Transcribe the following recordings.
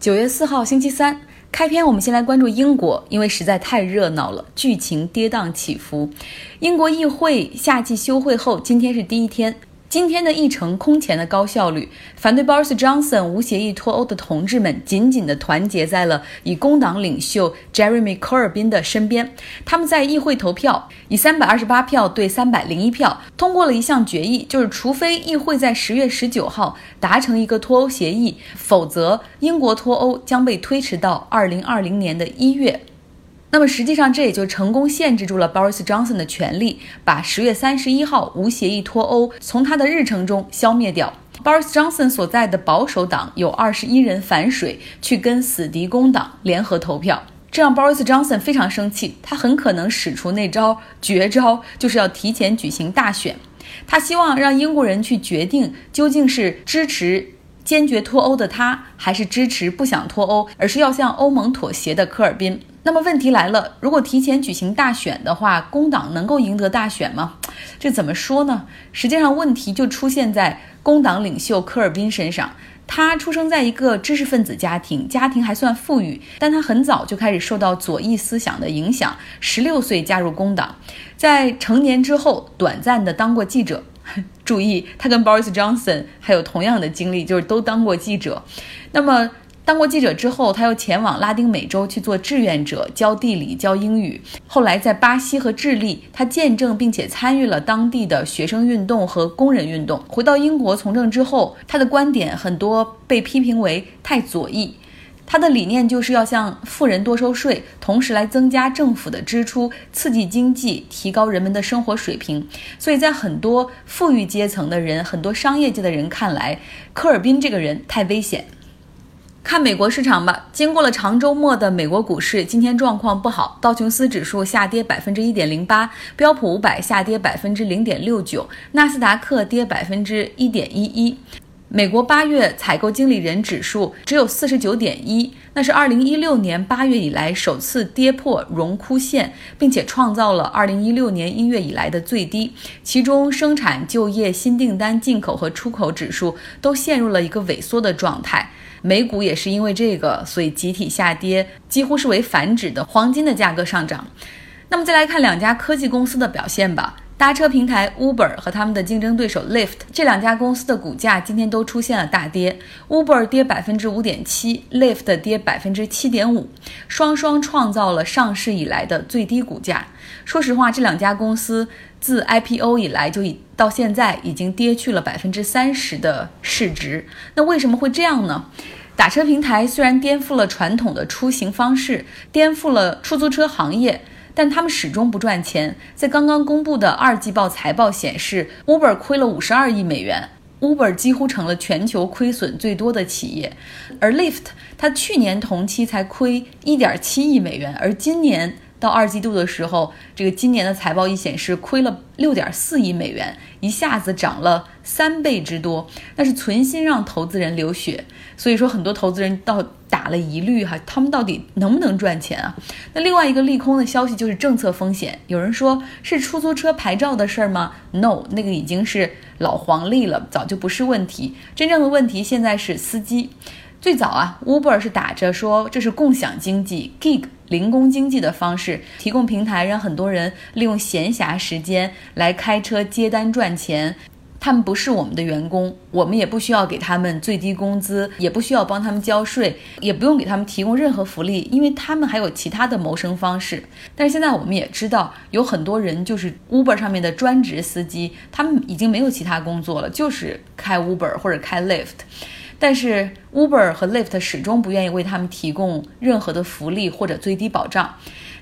九月四号，星期三，开篇我们先来关注英国，因为实在太热闹了，剧情跌宕起伏。英国议会夏季休会后，今天是第一天。今天的议程空前的高效率，反对 Boris Johnson 无协议脱欧的同志们紧紧地团结在了以工党领袖 Jeremy Corbyn 的身边。他们在议会投票，以三百二十八票对三百零一票通过了一项决议，就是除非议会在十月十九号达成一个脱欧协议，否则英国脱欧将被推迟到二零二零年的一月。那么实际上，这也就成功限制住了 Boris Johnson 的权利，把十月三十一号无协议脱欧从他的日程中消灭掉。Boris Johnson 所在的保守党有二十一人反水，去跟死敌工党联合投票，这让 Boris Johnson 非常生气，他很可能使出那招绝招，就是要提前举行大选。他希望让英国人去决定，究竟是支持坚决脱欧的他，还是支持不想脱欧，而是要向欧盟妥协的科尔宾。那么问题来了，如果提前举行大选的话，工党能够赢得大选吗？这怎么说呢？实际上，问题就出现在工党领袖科尔宾身上。他出生在一个知识分子家庭，家庭还算富裕，但他很早就开始受到左翼思想的影响。十六岁加入工党，在成年之后短暂的当过记者。注意，他跟 Boris Johnson 还有同样的经历，就是都当过记者。那么。当过记者之后，他又前往拉丁美洲去做志愿者，教地理、教英语。后来在巴西和智利，他见证并且参与了当地的学生运动和工人运动。回到英国从政之后，他的观点很多被批评为太左翼。他的理念就是要向富人多收税，同时来增加政府的支出，刺激经济，提高人们的生活水平。所以在很多富裕阶层的人、很多商业界的人看来，科尔宾这个人太危险。看美国市场吧。经过了长周末的美国股市，今天状况不好。道琼斯指数下跌百分之一点零八，标普五百下跌百分之零点六九，纳斯达克跌百分之一点一一。美国八月采购经理人指数只有四十九点一，那是二零一六年八月以来首次跌破荣枯线，并且创造了二零一六年一月以来的最低。其中，生产、就业、新订单、进口和出口指数都陷入了一个萎缩的状态。美股也是因为这个，所以集体下跌，几乎是为反指的。黄金的价格上涨。那么再来看两家科技公司的表现吧。搭车平台 Uber 和他们的竞争对手 Lyft 这两家公司的股价今天都出现了大跌，Uber 跌百分之五点七，Lyft 跌百分之七点五，双双创造了上市以来的最低股价。说实话，这两家公司自 IPO 以来就已到现在已经跌去了百分之三十的市值。那为什么会这样呢？打车平台虽然颠覆了传统的出行方式，颠覆了出租车行业。但他们始终不赚钱。在刚刚公布的二季报财报显示，Uber 亏了五十二亿美元，Uber 几乎成了全球亏损最多的企业。而 l i f t 它去年同期才亏一点七亿美元，而今年到二季度的时候，这个今年的财报一显示亏了六点四亿美元，一下子涨了三倍之多，那是存心让投资人流血。所以说，很多投资人到。打了疑虑哈，他们到底能不能赚钱啊？那另外一个利空的消息就是政策风险。有人说是出租车牌照的事儿吗？No，那个已经是老黄历了，早就不是问题。真正的问题现在是司机。最早啊，Uber 是打着说这是共享经济、gig 零工经济的方式，提供平台让很多人利用闲暇时间来开车接单赚钱。他们不是我们的员工，我们也不需要给他们最低工资，也不需要帮他们交税，也不用给他们提供任何福利，因为他们还有其他的谋生方式。但是现在我们也知道，有很多人就是 Uber 上面的专职司机，他们已经没有其他工作了，就是开 Uber 或者开 Lyft。但是 Uber 和 Lyft 始终不愿意为他们提供任何的福利或者最低保障。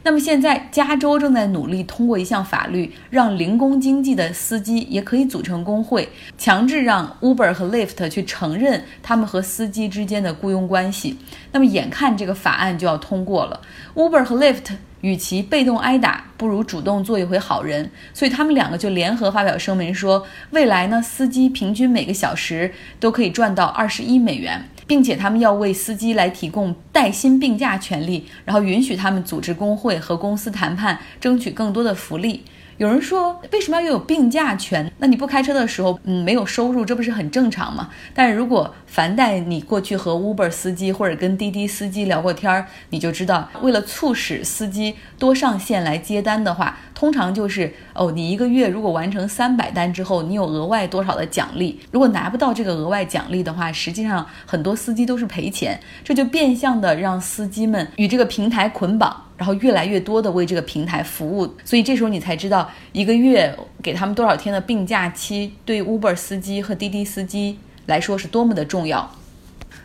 那么现在，加州正在努力通过一项法律，让零工经济的司机也可以组成工会，强制让 Uber 和 Lyft 去承认他们和司机之间的雇佣关系。那么眼看这个法案就要通过了，Uber 和 Lyft 与其被动挨打，不如主动做一回好人，所以他们两个就联合发表声明说，未来呢，司机平均每个小时都可以赚到二十一美元。并且他们要为司机来提供带薪病假权利，然后允许他们组织工会和公司谈判，争取更多的福利。有人说，为什么要拥有病假权？那你不开车的时候，嗯，没有收入，这不是很正常吗？但是如果凡带你过去和 Uber 司机或者跟滴滴司机聊过天儿，你就知道，为了促使司机多上线来接单的话，通常就是哦，你一个月如果完成三百单之后，你有额外多少的奖励？如果拿不到这个额外奖励的话，实际上很多司机都是赔钱，这就变相的让司机们与这个平台捆绑。然后越来越多的为这个平台服务，所以这时候你才知道一个月给他们多少天的病假期，对 Uber 司机和滴滴司机来说是多么的重要。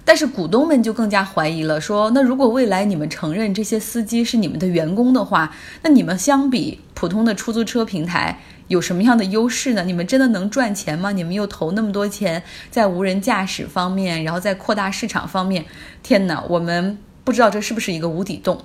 但是股东们就更加怀疑了，说那如果未来你们承认这些司机是你们的员工的话，那你们相比普通的出租车平台有什么样的优势呢？你们真的能赚钱吗？你们又投那么多钱在无人驾驶方面，然后在扩大市场方面，天哪，我们不知道这是不是一个无底洞。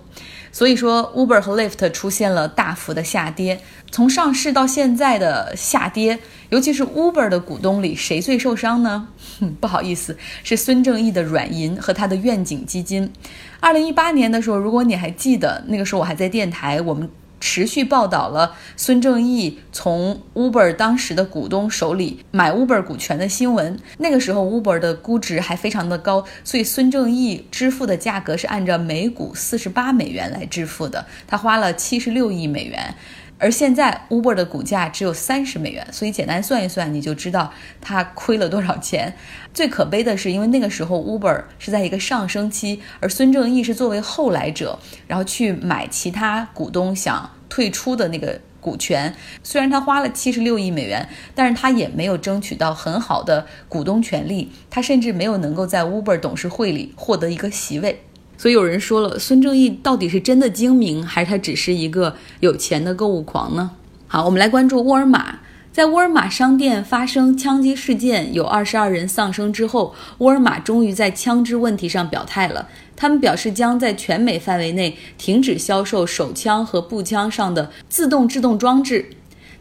所以说，Uber 和 Lyft 出现了大幅的下跌。从上市到现在的下跌，尤其是 Uber 的股东里，谁最受伤呢？不好意思，是孙正义的软银和他的愿景基金。二零一八年的时候，如果你还记得，那个时候我还在电台，我们。持续报道了孙正义从 Uber 当时的股东手里买 Uber 股权的新闻。那个时候 Uber 的估值还非常的高，所以孙正义支付的价格是按照每股四十八美元来支付的。他花了七十六亿美元。而现在，Uber 的股价只有三十美元，所以简单算一算，你就知道它亏了多少钱。最可悲的是，因为那个时候 Uber 是在一个上升期，而孙正义是作为后来者，然后去买其他股东想退出的那个股权。虽然他花了七十六亿美元，但是他也没有争取到很好的股东权利，他甚至没有能够在 Uber 董事会里获得一个席位。所以有人说了，孙正义到底是真的精明，还是他只是一个有钱的购物狂呢？好，我们来关注沃尔玛。在沃尔玛商店发生枪击事件，有二十二人丧生之后，沃尔玛终于在枪支问题上表态了。他们表示将在全美范围内停止销售手枪和步枪上的自动制动装置。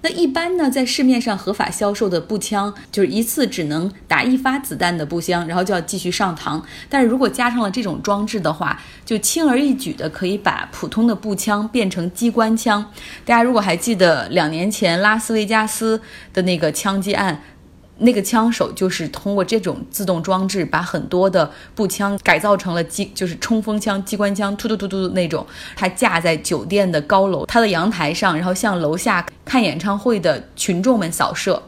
那一般呢，在市面上合法销售的步枪，就是一次只能打一发子弹的步枪，然后就要继续上膛。但是如果加上了这种装置的话，就轻而易举的可以把普通的步枪变成机关枪。大家如果还记得两年前拉斯维加斯的那个枪击案。那个枪手就是通过这种自动装置，把很多的步枪改造成了机，就是冲锋枪、机关枪，突突突突的那种。他架在酒店的高楼，他的阳台上，然后向楼下看演唱会的群众们扫射。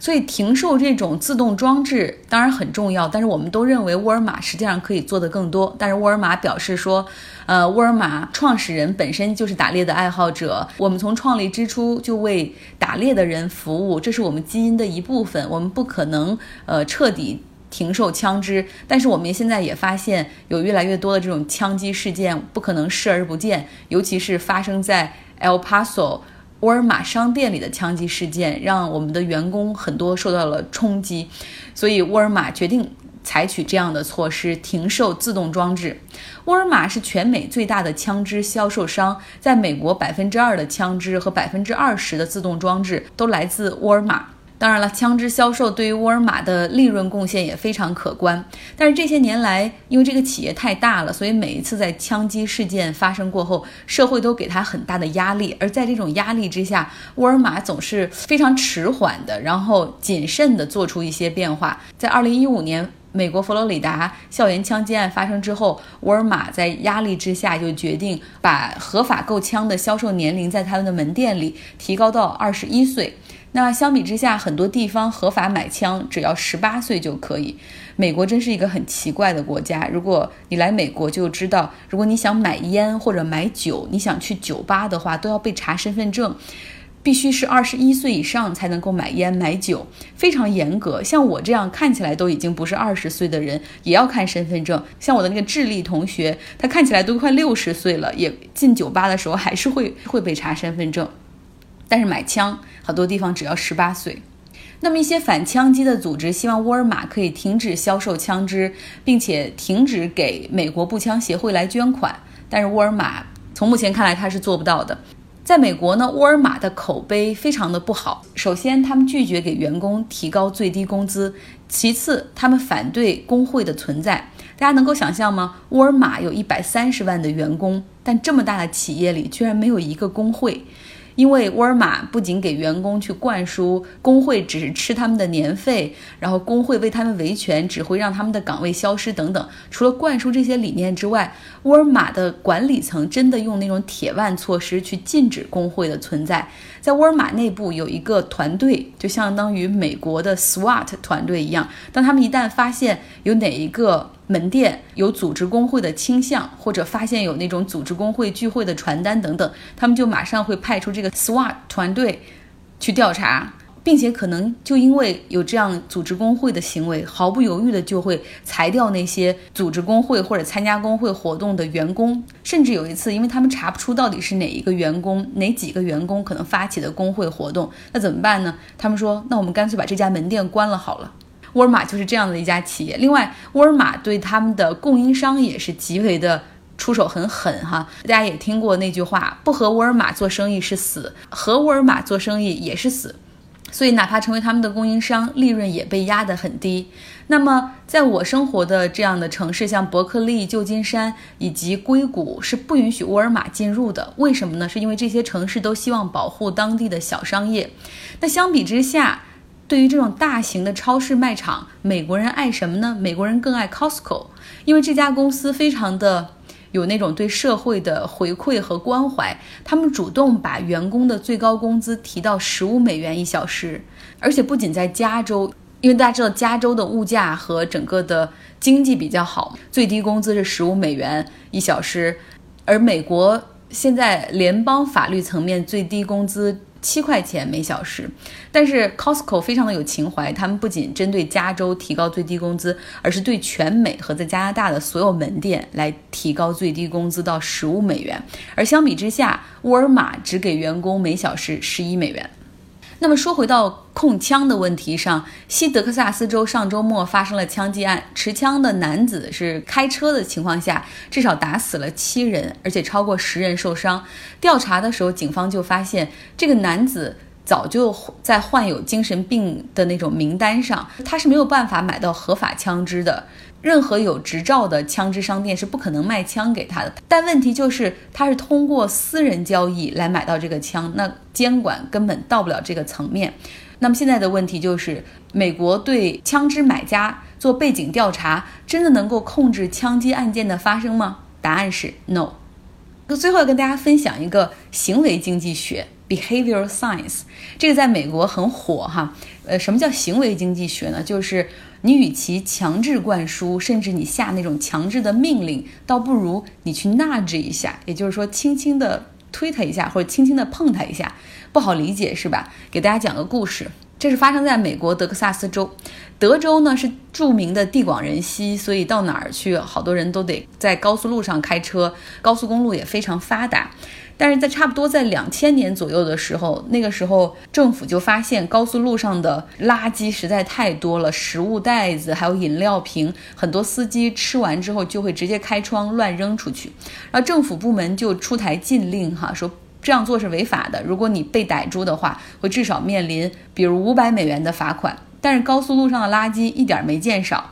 所以停售这种自动装置当然很重要，但是我们都认为沃尔玛实际上可以做得更多。但是沃尔玛表示说，呃，沃尔玛创始人本身就是打猎的爱好者，我们从创立之初就为打猎的人服务，这是我们基因的一部分，我们不可能呃彻底停售枪支。但是我们现在也发现有越来越多的这种枪击事件，不可能视而不见，尤其是发生在 El Paso。沃尔玛商店里的枪击事件让我们的员工很多受到了冲击，所以沃尔玛决定采取这样的措施，停售自动装置。沃尔玛是全美最大的枪支销售商，在美国百分之二的枪支和百分之二十的自动装置都来自沃尔玛。当然了，枪支销售对于沃尔玛的利润贡献也非常可观。但是这些年来，因为这个企业太大了，所以每一次在枪击事件发生过后，社会都给他很大的压力。而在这种压力之下，沃尔玛总是非常迟缓的，然后谨慎地做出一些变化。在二零一五年，美国佛罗里达校园枪击案发生之后，沃尔玛在压力之下就决定把合法购枪的销售年龄在他们的门店里提高到二十一岁。那相比之下，很多地方合法买枪只要十八岁就可以。美国真是一个很奇怪的国家。如果你来美国，就知道，如果你想买烟或者买酒，你想去酒吧的话，都要被查身份证，必须是二十一岁以上才能够买烟买酒，非常严格。像我这样看起来都已经不是二十岁的人，也要看身份证。像我的那个智利同学，他看起来都快六十岁了，也进酒吧的时候还是会会被查身份证。但是买枪，很多地方只要十八岁。那么一些反枪击的组织希望沃尔玛可以停止销售枪支，并且停止给美国步枪协会来捐款。但是沃尔玛从目前看来，他是做不到的。在美国呢，沃尔玛的口碑非常的不好。首先，他们拒绝给员工提高最低工资；其次，他们反对工会的存在。大家能够想象吗？沃尔玛有一百三十万的员工，但这么大的企业里居然没有一个工会。因为沃尔玛不仅给员工去灌输工会只是吃他们的年费，然后工会为他们维权只会让他们的岗位消失等等。除了灌输这些理念之外，沃尔玛的管理层真的用那种铁腕措施去禁止工会的存在。在沃尔玛内部有一个团队，就相当于美国的 SWAT 团队一样。当他们一旦发现有哪一个门店有组织工会的倾向，或者发现有那种组织工会聚会的传单等等，他们就马上会派出这个 SWAT 团队去调查。并且可能就因为有这样组织工会的行为，毫不犹豫的就会裁掉那些组织工会或者参加工会活动的员工。甚至有一次，因为他们查不出到底是哪一个员工、哪几个员工可能发起的工会活动，那怎么办呢？他们说，那我们干脆把这家门店关了好了。沃尔玛就是这样的一家企业。另外，沃尔玛对他们的供应商也是极为的出手很狠哈。大家也听过那句话：不和沃尔玛做生意是死，和沃尔玛做生意也是死。所以，哪怕成为他们的供应商，利润也被压得很低。那么，在我生活的这样的城市，像伯克利、旧金山以及硅谷，是不允许沃尔玛进入的。为什么呢？是因为这些城市都希望保护当地的小商业。那相比之下，对于这种大型的超市卖场，美国人爱什么呢？美国人更爱 Costco，因为这家公司非常的。有那种对社会的回馈和关怀，他们主动把员工的最高工资提到十五美元一小时，而且不仅在加州，因为大家知道加州的物价和整个的经济比较好，最低工资是十五美元一小时，而美国现在联邦法律层面最低工资。七块钱每小时，但是 Costco 非常的有情怀，他们不仅针对加州提高最低工资，而是对全美和在加拿大的所有门店来提高最低工资到十五美元。而相比之下，沃尔玛只给员工每小时十一美元。那么说回到控枪的问题上，西德克萨斯州上周末发生了枪击案，持枪的男子是开车的情况下，至少打死了七人，而且超过十人受伤。调查的时候，警方就发现这个男子早就在患有精神病的那种名单上，他是没有办法买到合法枪支的。任何有执照的枪支商店是不可能卖枪给他的，但问题就是他是通过私人交易来买到这个枪，那监管根本到不了这个层面。那么现在的问题就是，美国对枪支买家做背景调查，真的能够控制枪击案件的发生吗？答案是 no。那最后要跟大家分享一个行为经济学 （behavioral science），这个在美国很火哈。呃，什么叫行为经济学呢？就是你与其强制灌输，甚至你下那种强制的命令，倒不如你去纳制一下，也就是说轻轻的推他一下，或者轻轻的碰他一下，不好理解是吧？给大家讲个故事，这是发生在美国德克萨斯州。德州呢是著名的地广人稀，所以到哪儿去，好多人都得在高速路上开车，高速公路也非常发达。但是在差不多在两千年左右的时候，那个时候政府就发现高速路上的垃圾实在太多了，食物袋子还有饮料瓶，很多司机吃完之后就会直接开窗乱扔出去，然后政府部门就出台禁令，哈，说这样做是违法的，如果你被逮住的话，会至少面临比如五百美元的罚款。但是高速路上的垃圾一点没见少。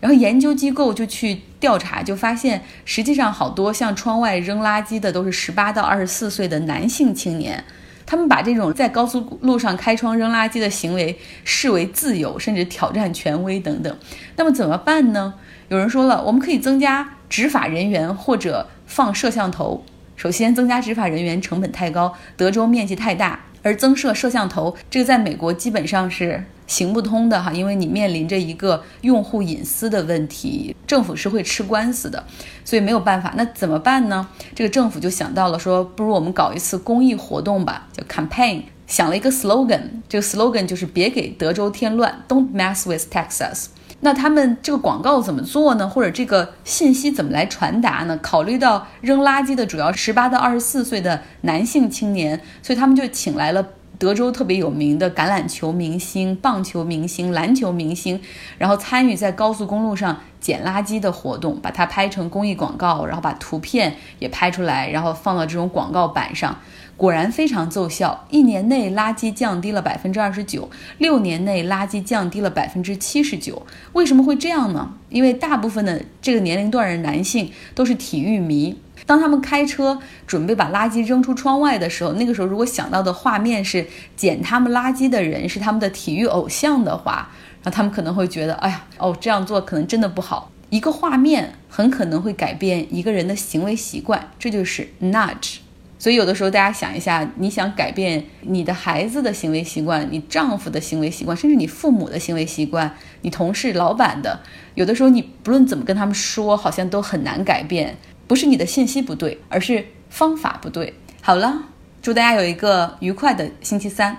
然后研究机构就去调查，就发现实际上好多向窗外扔垃圾的都是十八到二十四岁的男性青年，他们把这种在高速路上开窗扔垃圾的行为视为自由，甚至挑战权威等等。那么怎么办呢？有人说了，我们可以增加执法人员或者放摄像头。首先，增加执法人员成本太高，德州面积太大。而增设摄像头，这个在美国基本上是行不通的哈，因为你面临着一个用户隐私的问题，政府是会吃官司的，所以没有办法。那怎么办呢？这个政府就想到了说，不如我们搞一次公益活动吧，叫 campaign，想了一个 slogan，这个 slogan 就是别给德州添乱，Don't mess with Texas。那他们这个广告怎么做呢？或者这个信息怎么来传达呢？考虑到扔垃圾的主要十八到二十四岁的男性青年，所以他们就请来了德州特别有名的橄榄球明星、棒球明星、篮球明星，然后参与在高速公路上捡垃圾的活动，把它拍成公益广告，然后把图片也拍出来，然后放到这种广告板上。果然非常奏效，一年内垃圾降低了百分之二十九，六年内垃圾降低了百分之七十九。为什么会这样呢？因为大部分的这个年龄段的男性都是体育迷，当他们开车准备把垃圾扔出窗外的时候，那个时候如果想到的画面是捡他们垃圾的人是他们的体育偶像的话，那他们可能会觉得，哎呀，哦，这样做可能真的不好。一个画面很可能会改变一个人的行为习惯，这就是 nudge。所以有的时候大家想一下，你想改变你的孩子的行为习惯，你丈夫的行为习惯，甚至你父母的行为习惯，你同事、老板的，有的时候你不论怎么跟他们说，好像都很难改变。不是你的信息不对，而是方法不对。好了，祝大家有一个愉快的星期三。